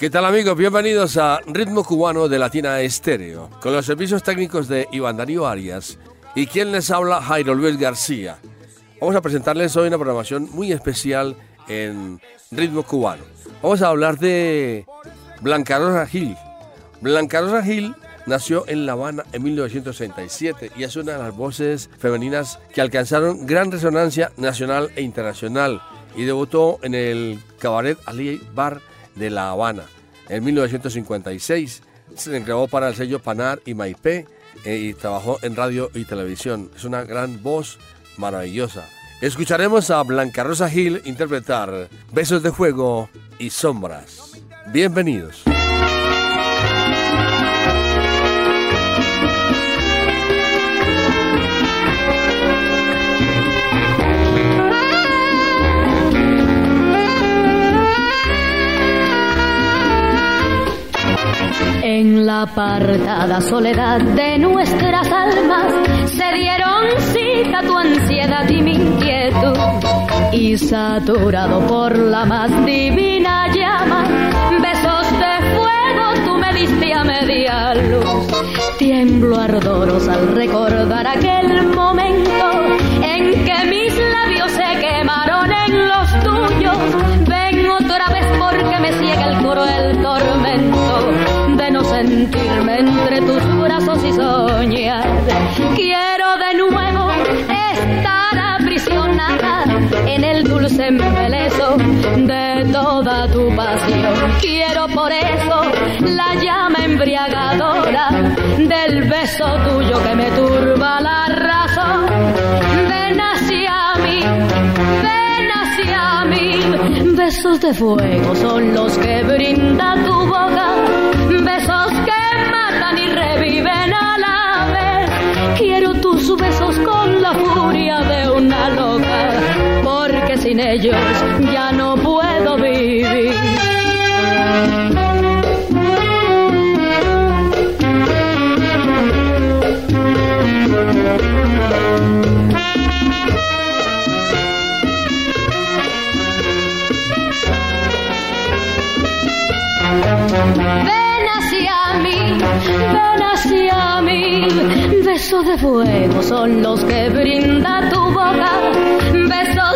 ¿Qué tal amigos? Bienvenidos a Ritmo Cubano de Latina Estéreo, con los servicios técnicos de Iván Darío Arias y quien les habla Jairo Luis García. Vamos a presentarles hoy una programación muy especial en Ritmo Cubano. Vamos a hablar de Blanca Rosa Gil. Blanca Rosa Gil nació en La Habana en 1967 y es una de las voces femeninas que alcanzaron gran resonancia nacional e internacional y debutó en el Cabaret Ali Bar de La Habana. En 1956 se grabó para el sello Panar y Maipé eh, y trabajó en radio y televisión. Es una gran voz maravillosa. Escucharemos a Blanca Rosa Gil interpretar Besos de Fuego y Sombras. Bienvenidos. La apartada soledad de nuestras almas se dieron cita tu ansiedad y mi inquietud. Y saturado por la más divina llama, besos de fuego tú me diste a media luz. Tiemblo ardoros al recordar aquel momento en que mis labios se quemaron en los tuyos. Ven otra vez porque me ciega el cruel tormento sentirme entre tus brazos y soñar. Quiero de nuevo estar aprisionada en el dulce embeleso de toda tu pasión. Quiero por eso la llama embriagadora del beso tuyo que me turba la razón. Ven hacia mí, ven hacia mí. Besos de fuego son los que brinda tu boca besos ellos ya no puedo vivir. ven hacia mí. Besos de fuego son los que brinda tu boca, besos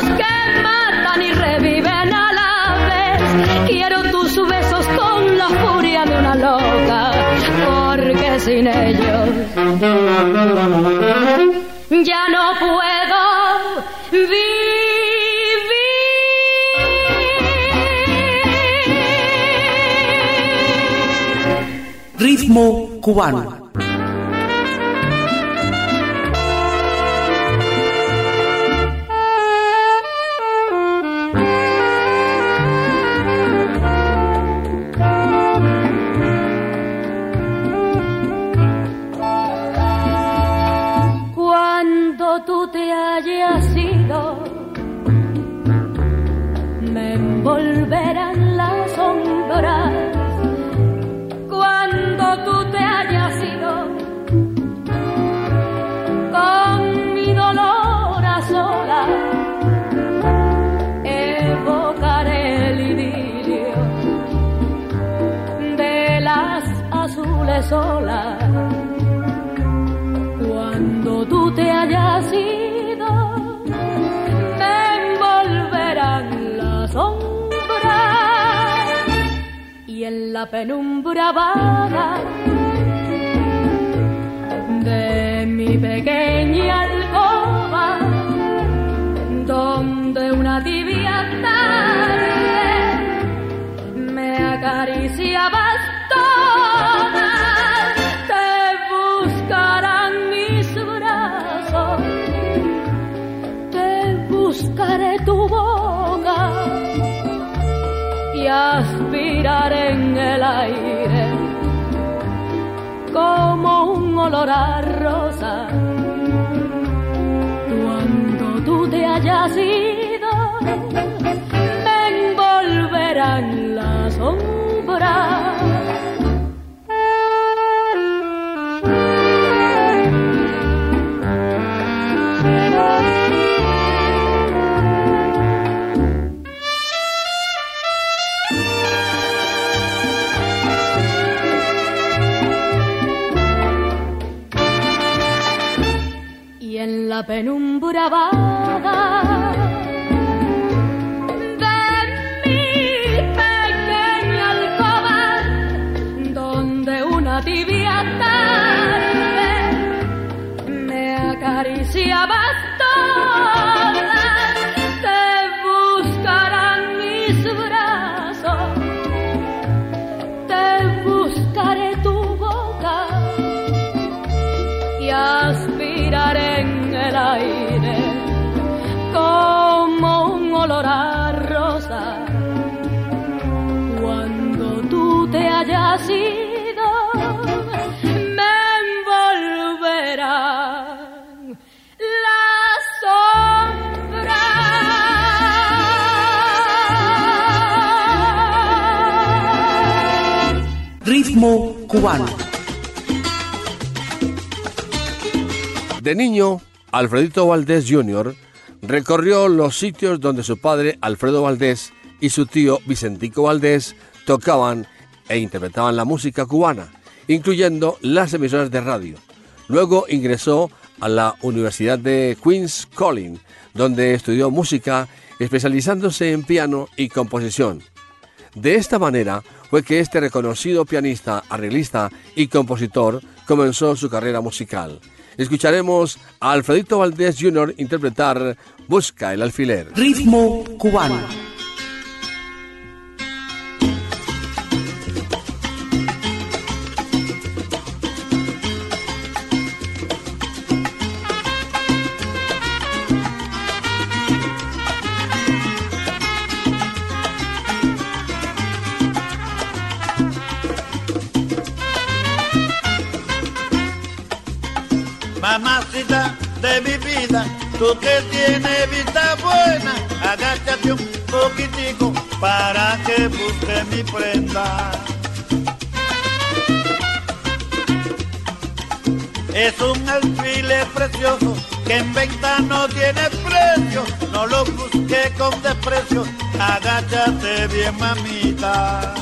Quiero tus besos con la furia de una loca, porque sin ellos ya no puedo vivir. ritmo cubano. La penumbra vaga de mi pequeña como un olor a rosa. Cuando tú te ido, penumbra va. Cubano. De niño, Alfredito Valdés Jr. recorrió los sitios donde su padre Alfredo Valdés y su tío Vicentico Valdés tocaban e interpretaban la música cubana, incluyendo las emisoras de radio. Luego ingresó a la Universidad de Queens College, donde estudió música especializándose en piano y composición. De esta manera fue que este reconocido pianista, arreglista y compositor comenzó su carrera musical. Escucharemos a Alfredito Valdés Jr. interpretar Busca el alfiler. Ritmo cubano. Tú que tienes vista buena, agáchate un poquitico para que busque mi prenda. Es un alfiler precioso que en venta no tiene precio, no lo busque con desprecio, agáchate bien mamita.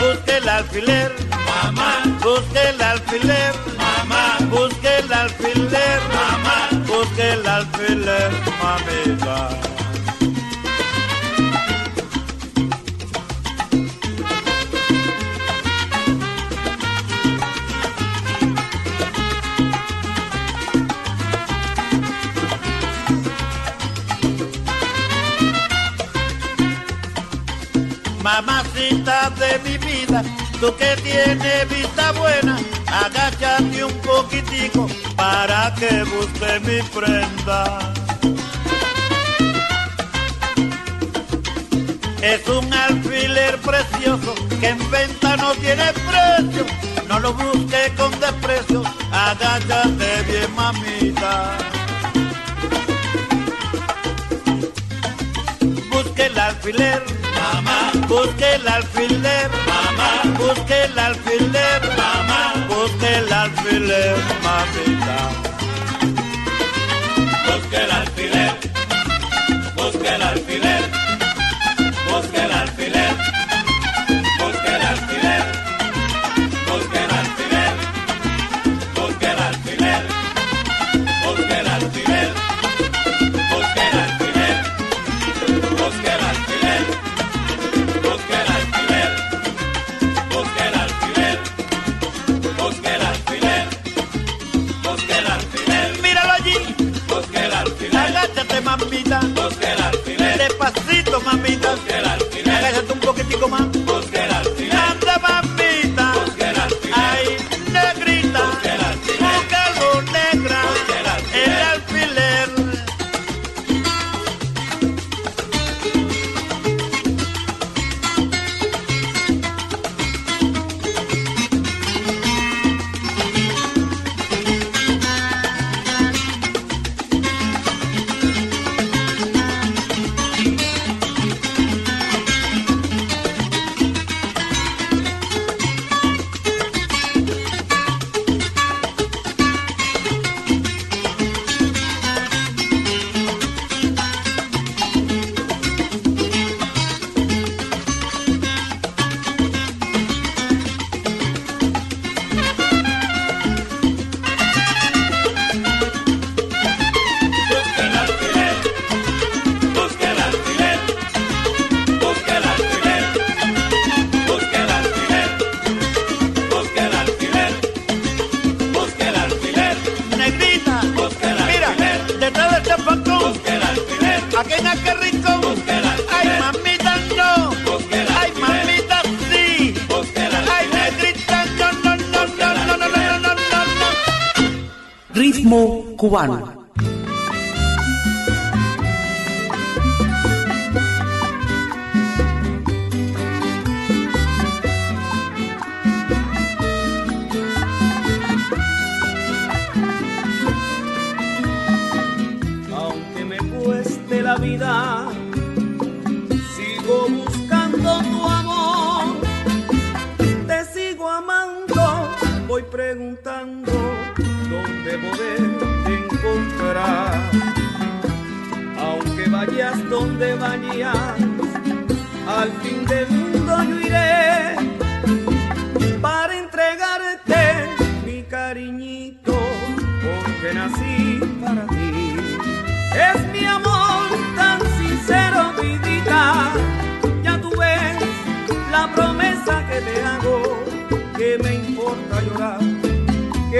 Busque el alfiler, mamá, busque el alfiler, mamá, busque el alfiler, mamá, busque el alfiler, mamita. Mamacita de mi vida, tú que tienes vista buena, agáchate un poquitico para que busque mi prenda. Es un alfiler precioso que en venta no tiene precio, no lo busque con desprecio, agáchate bien mamita. Busque el alfiler, mamá, busque el alfiler, mamá, busque el alfiler, mamá, el alfiler, mamita. El alfiler, one.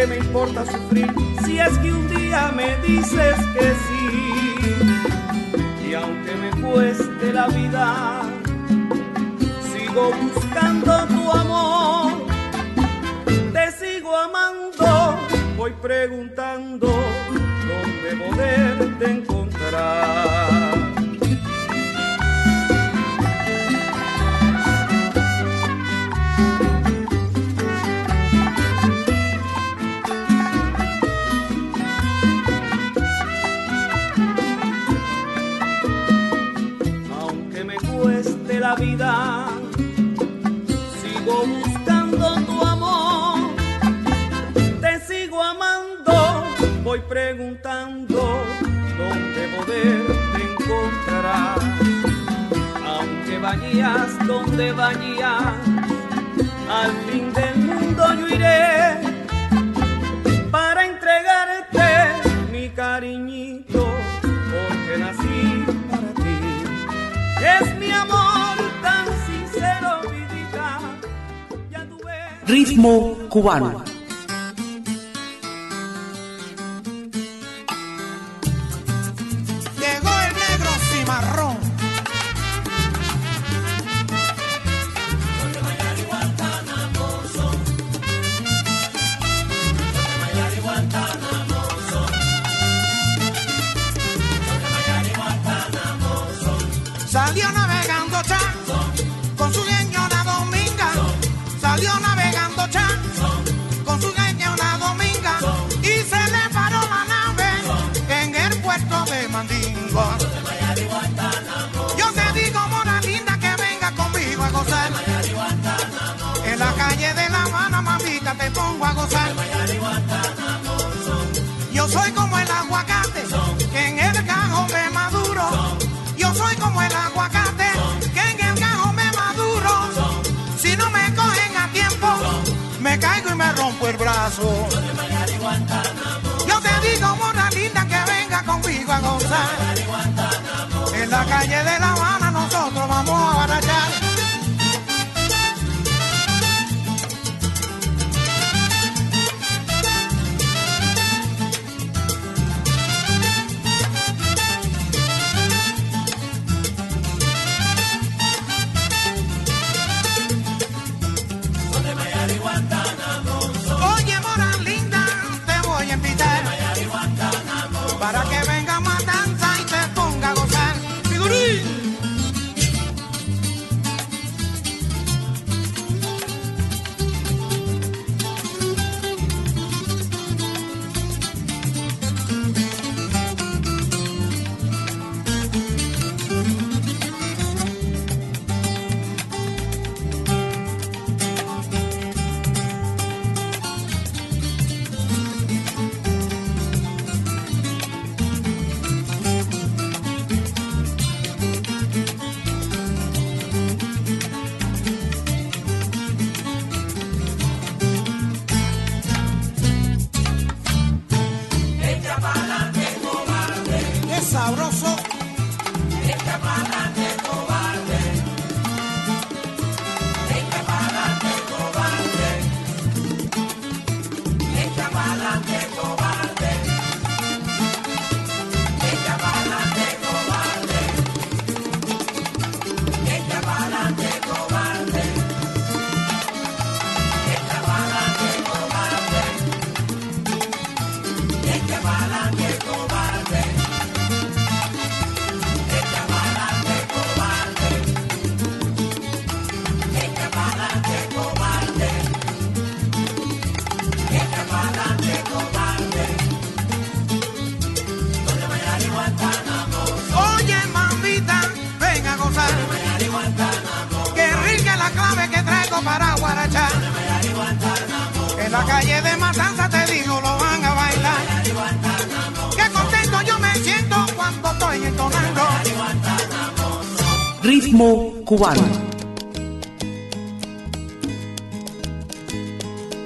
Me importa sufrir si es que un día me dices que sí? Y aunque me cueste la vida, sigo buscando tu amor. Te sigo amando, voy preguntando dónde poderte encontrar. vida, sigo buscando tu amor, te sigo amando, voy preguntando dónde poder te encontrar, aunque vayas donde vayas, al fin del mundo yo iré. Ritmo cubano. Llegó el negro cimarrón. Salió Yo te digo, mona linda, que venga conmigo a gozar. En la calle de La Habana nosotros vamos a barachar.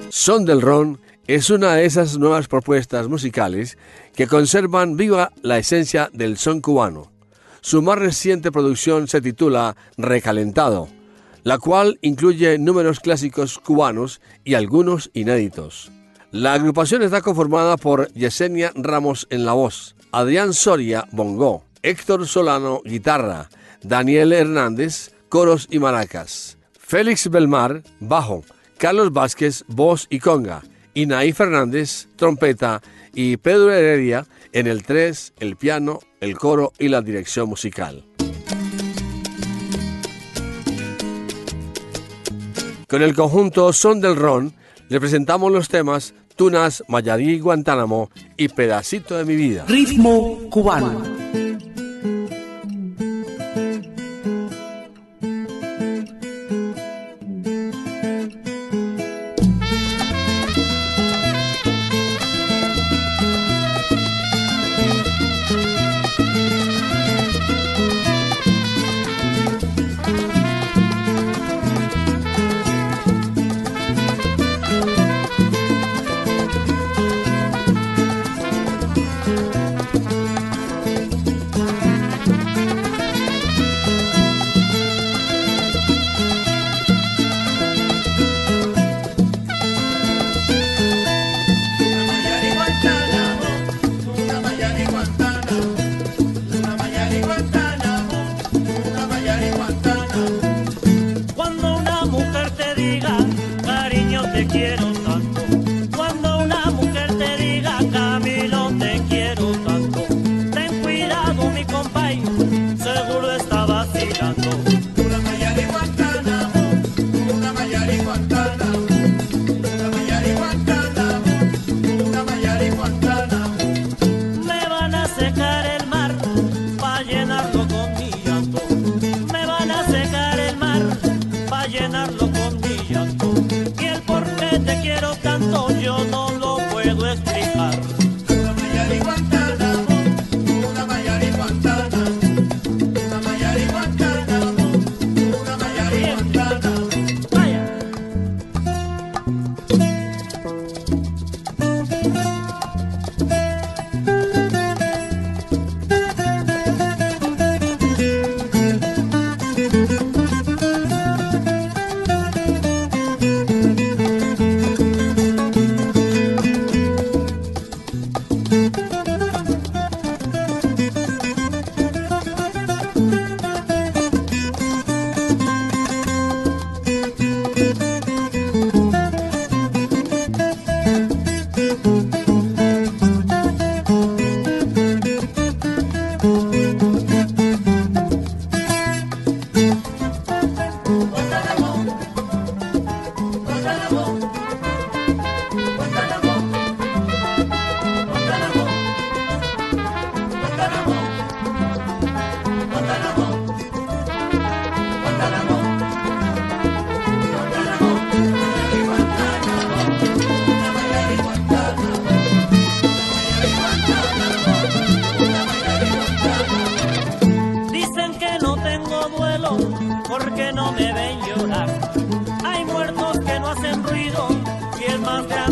Son del Ron es una de esas nuevas propuestas musicales que conservan viva la esencia del son cubano. Su más reciente producción se titula Recalentado, la cual incluye números clásicos cubanos y algunos inéditos. La agrupación está conformada por Yesenia Ramos en la voz, Adrián Soria bongo, Héctor Solano guitarra, Daniel Hernández coros y maracas, Félix Belmar bajo, Carlos Vázquez voz y conga, Inaí Fernández trompeta y Pedro Heredia en el 3, el piano, el coro y la dirección musical. Con el conjunto Son del Ron le presentamos los temas Tunas, Mayarí, Guantánamo y Pedacito de mi vida. Ritmo cubano.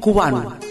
paso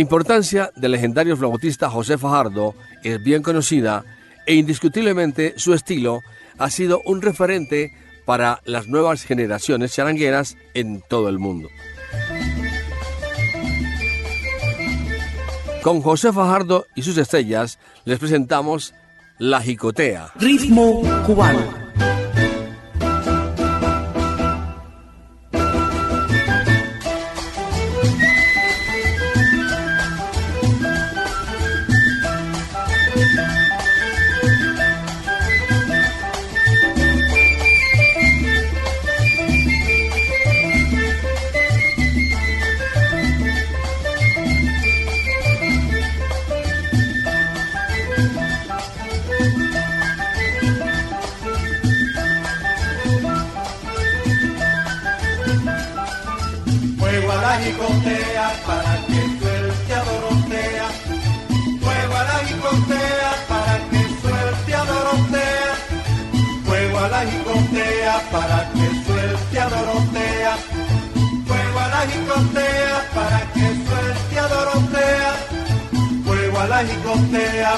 importancia del legendario flautista José Fajardo es bien conocida e indiscutiblemente su estilo ha sido un referente para las nuevas generaciones charangueras en todo el mundo. Con José Fajardo y sus estrellas les presentamos La Jicotea. Ritmo cubano.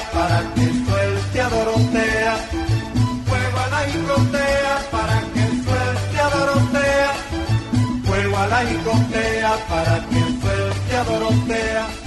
Para que suelte a Dorotea. Fuego a la jicotea para que suelte a Dorotea. Fuego a la jicotea para que suelte a Dorotea.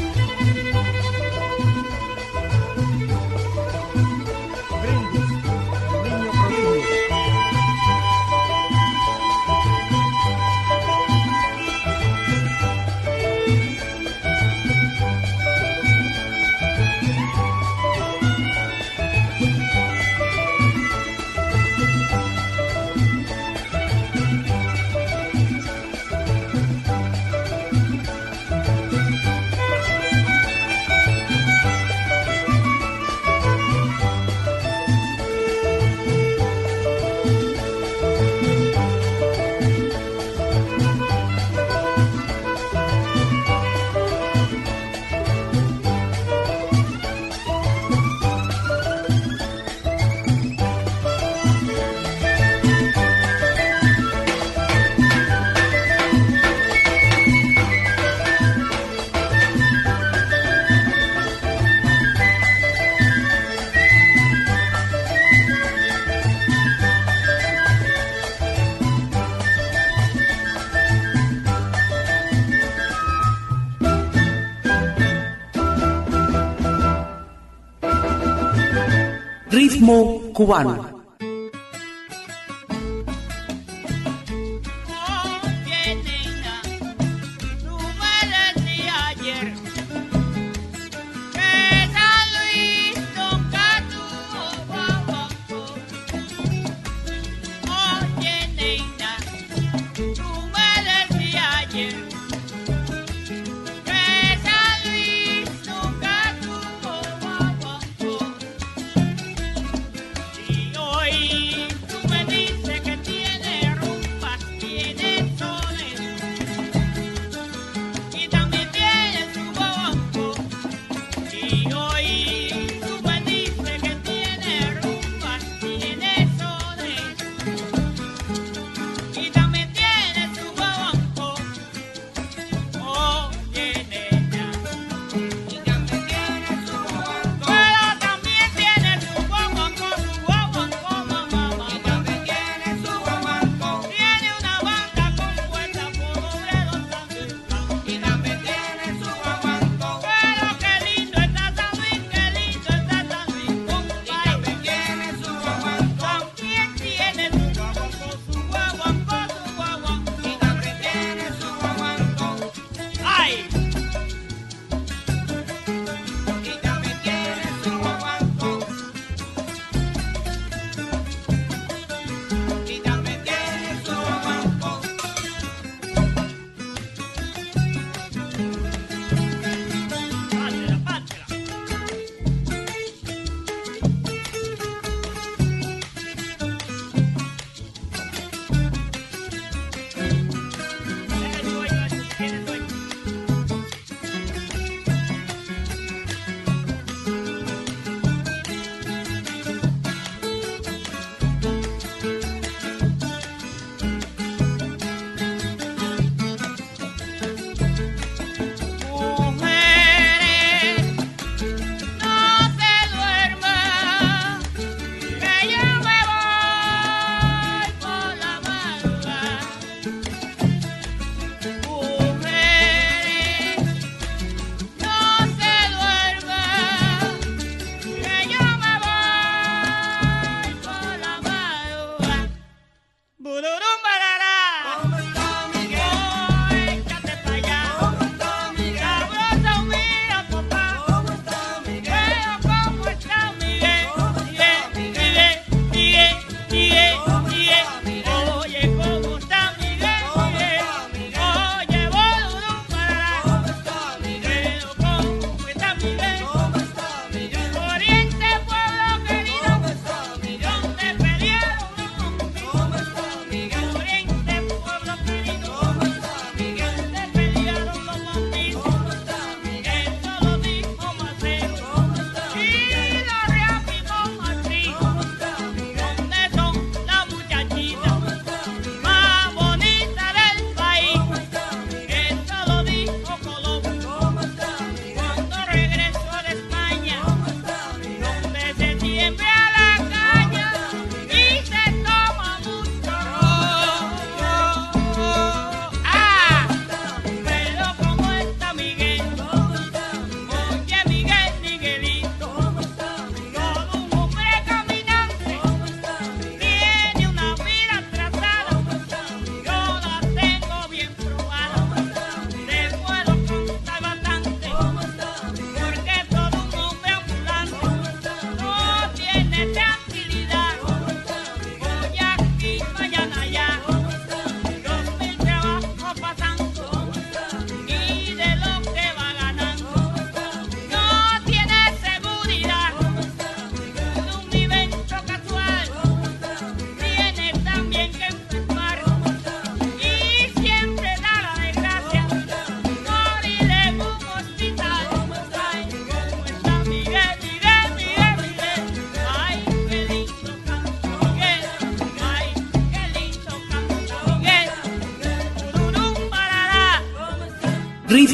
Ritmo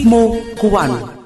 Ritmo cubano.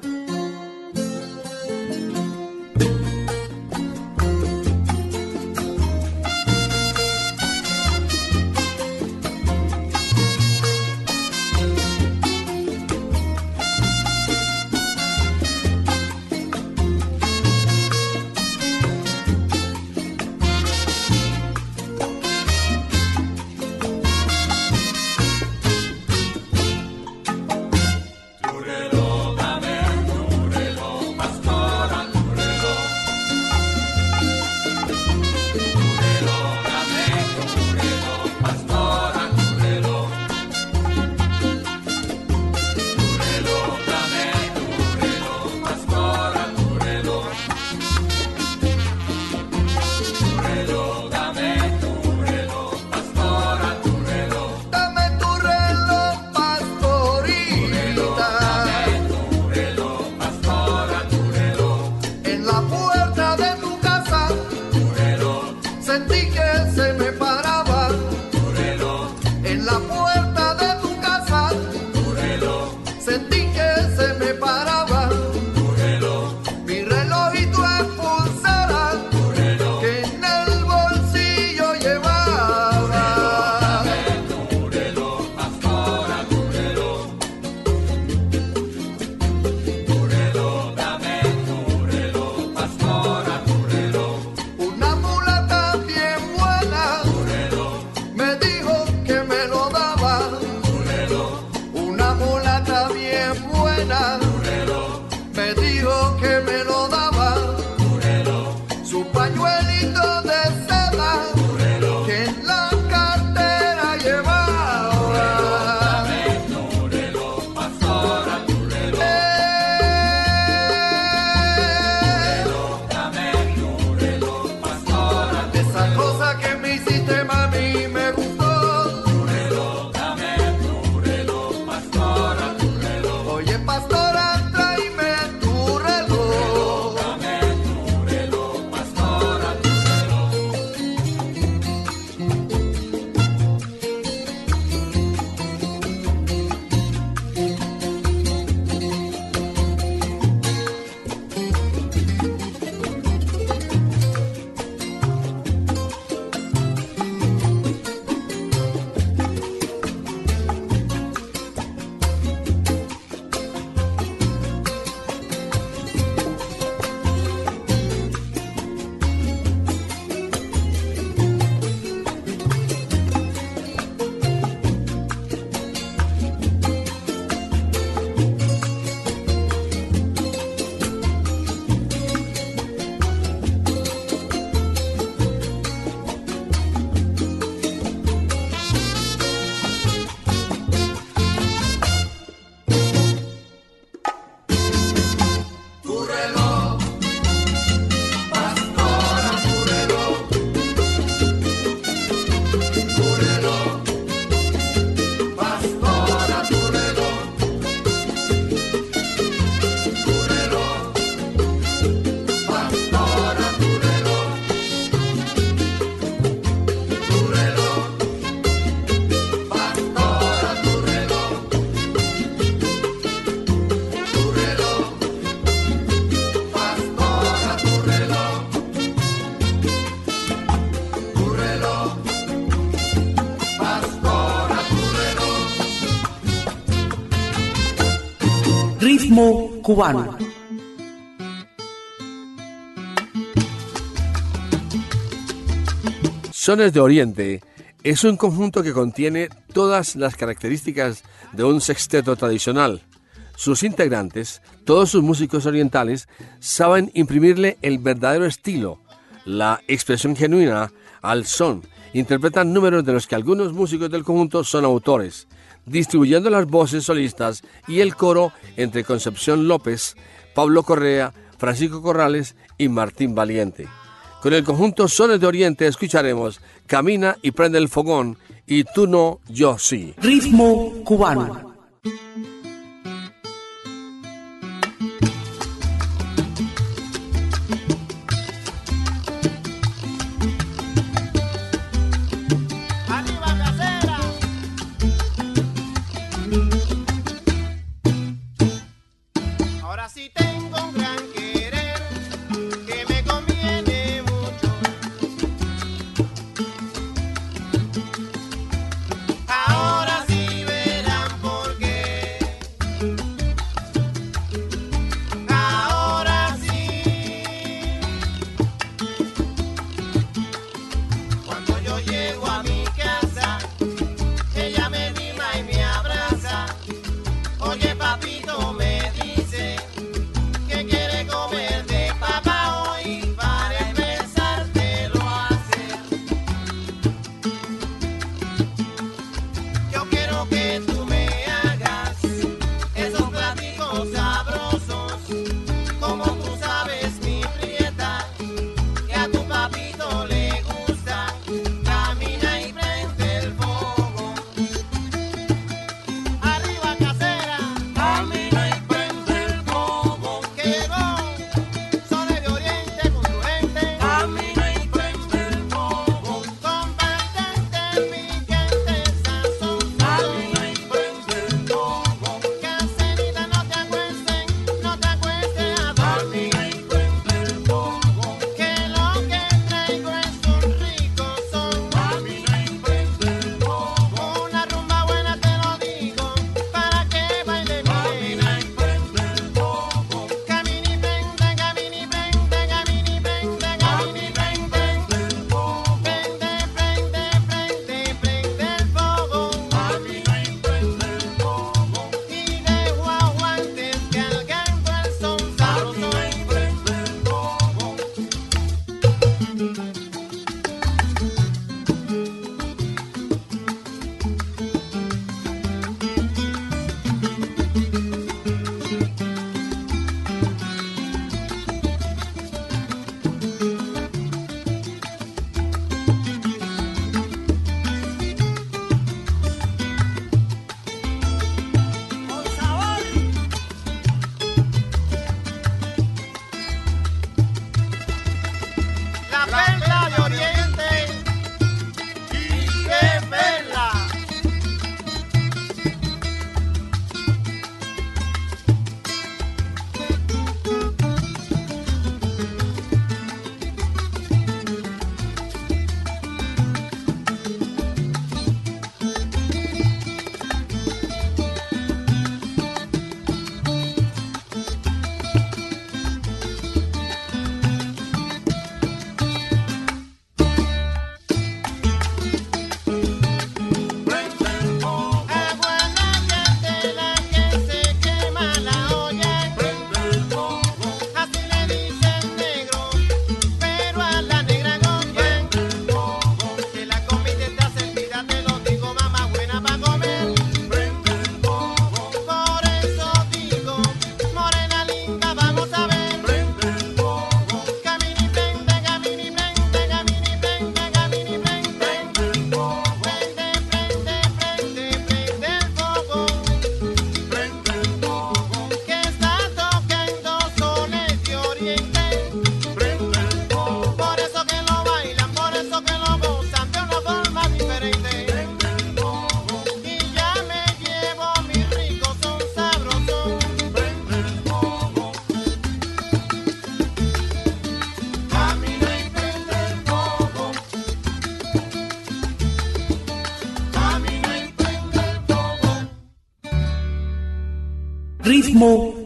Bien cubano. Sones de Oriente es un conjunto que contiene todas las características de un sexteto tradicional. Sus integrantes, todos sus músicos orientales, saben imprimirle el verdadero estilo, la expresión genuina al son. Interpretan números de los que algunos músicos del conjunto son autores, distribuyendo las voces solistas y el coro entre Concepción López, Pablo Correa, Francisco Corrales y Martín Valiente. Con el conjunto Sones de Oriente escucharemos Camina y prende el fogón y Tú no, yo sí. Ritmo cubano.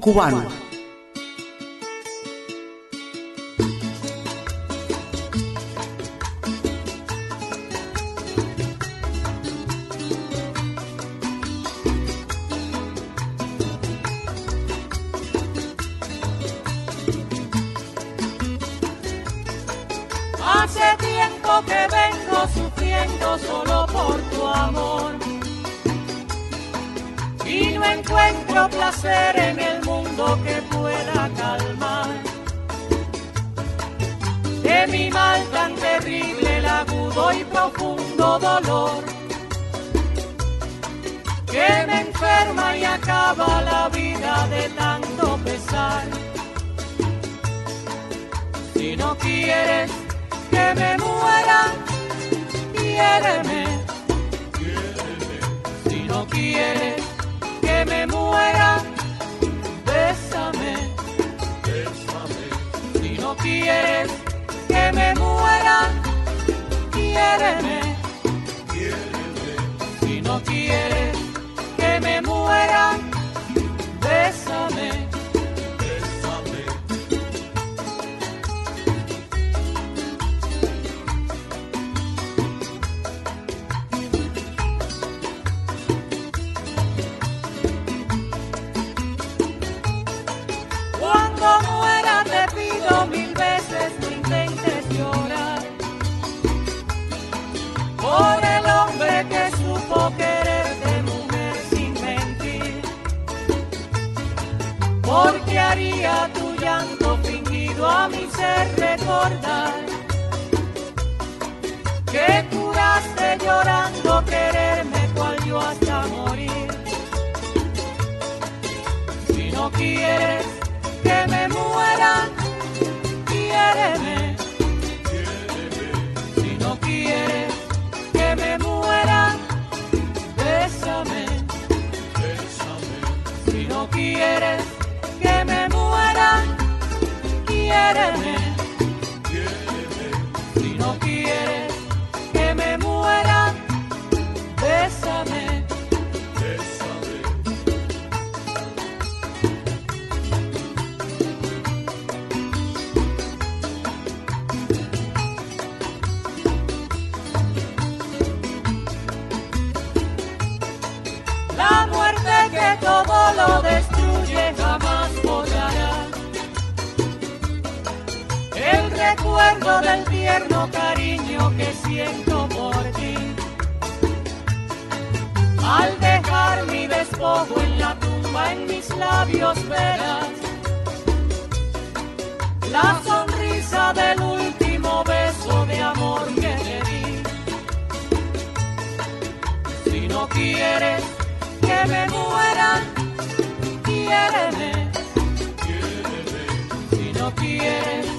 cubano. better. mi ser recordar que curaste llorando labios verás la sonrisa del último beso de amor que te di. Si no quieres que me muera, quiéreme. Si no quieres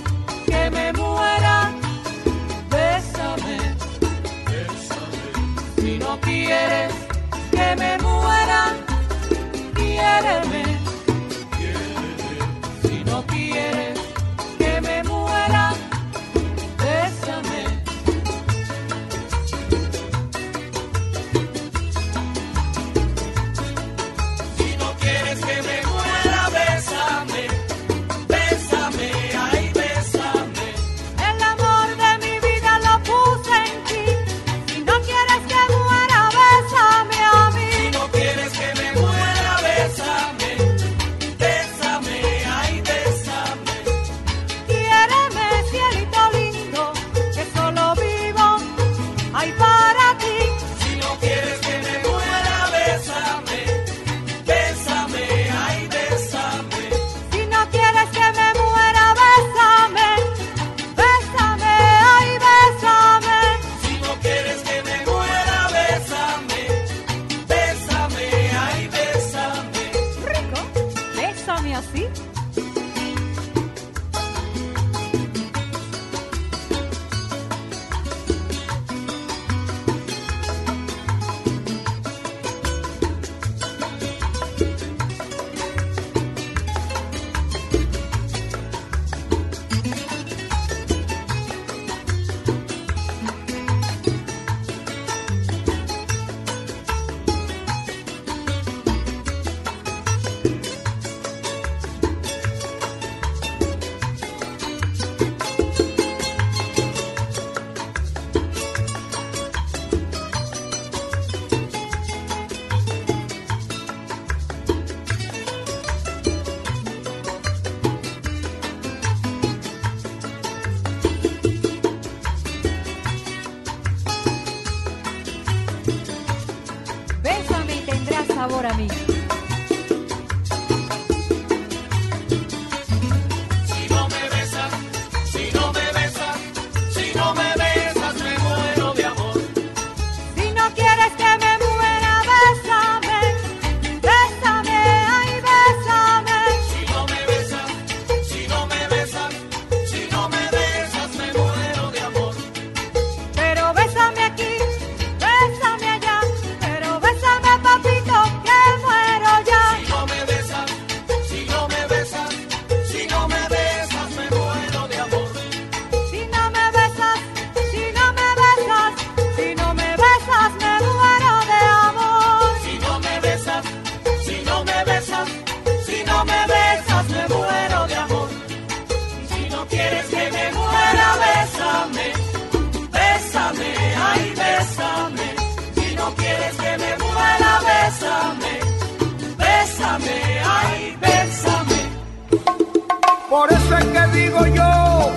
que digo yo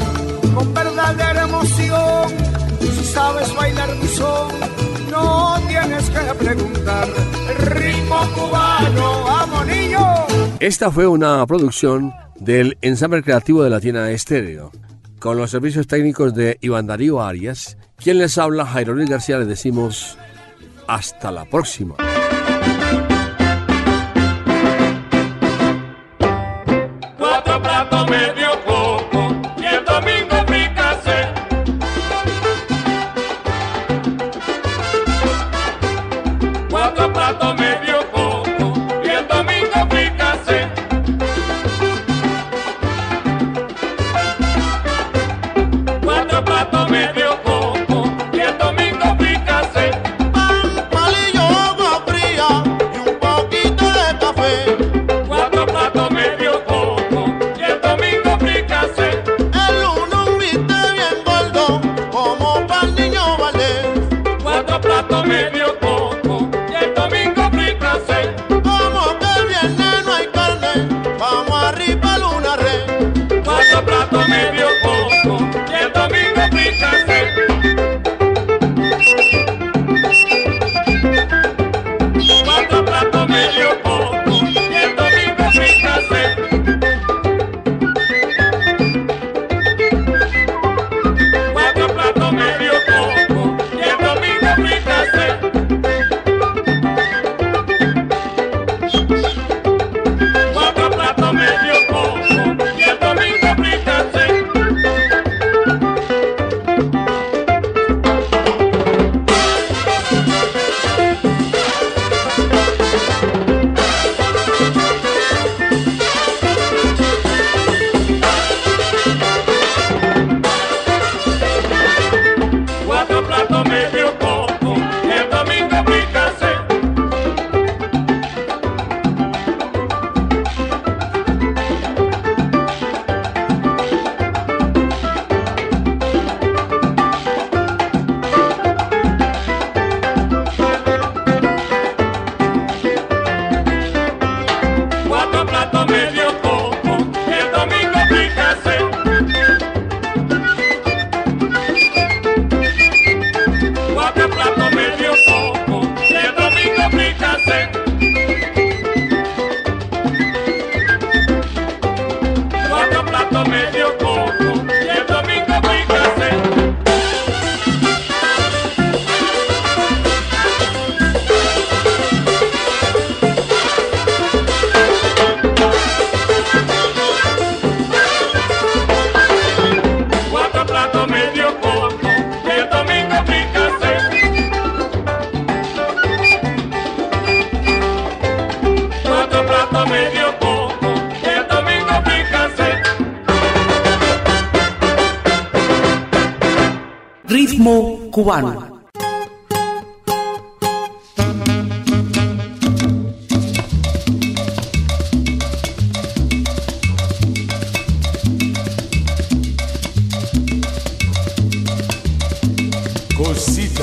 con verdadera emoción. Si sabes bailar mi son, no tienes que preguntar. El ritmo cubano, vamos niño. Esta fue una producción del ensamble creativo de Latina Estéreo, con los servicios técnicos de Iván Darío Arias, quien les habla, Jairo Luis García, les decimos hasta la próxima.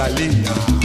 Galinha.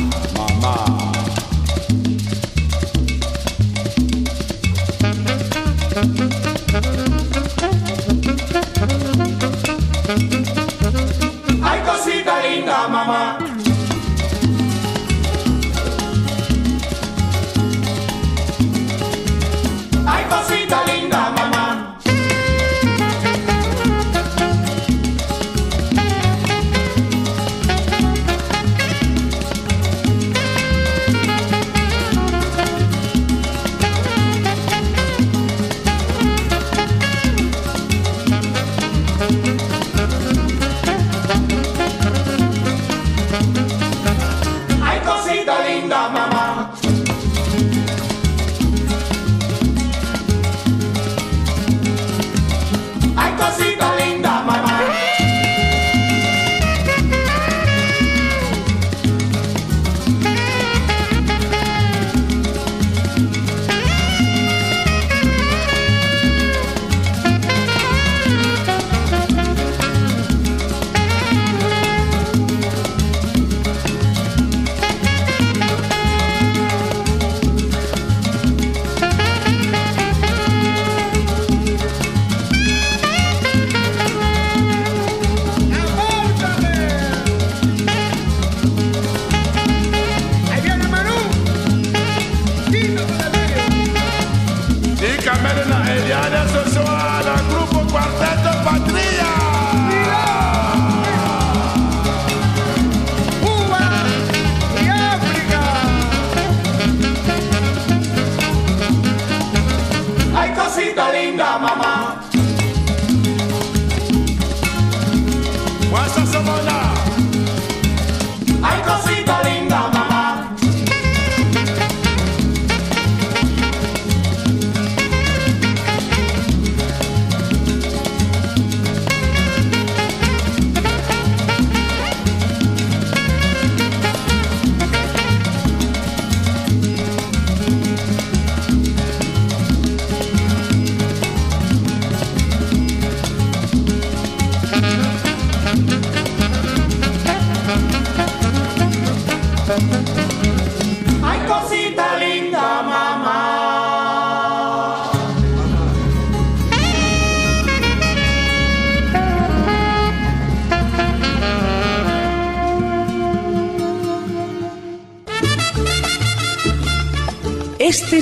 Mennonite, yeah, that's what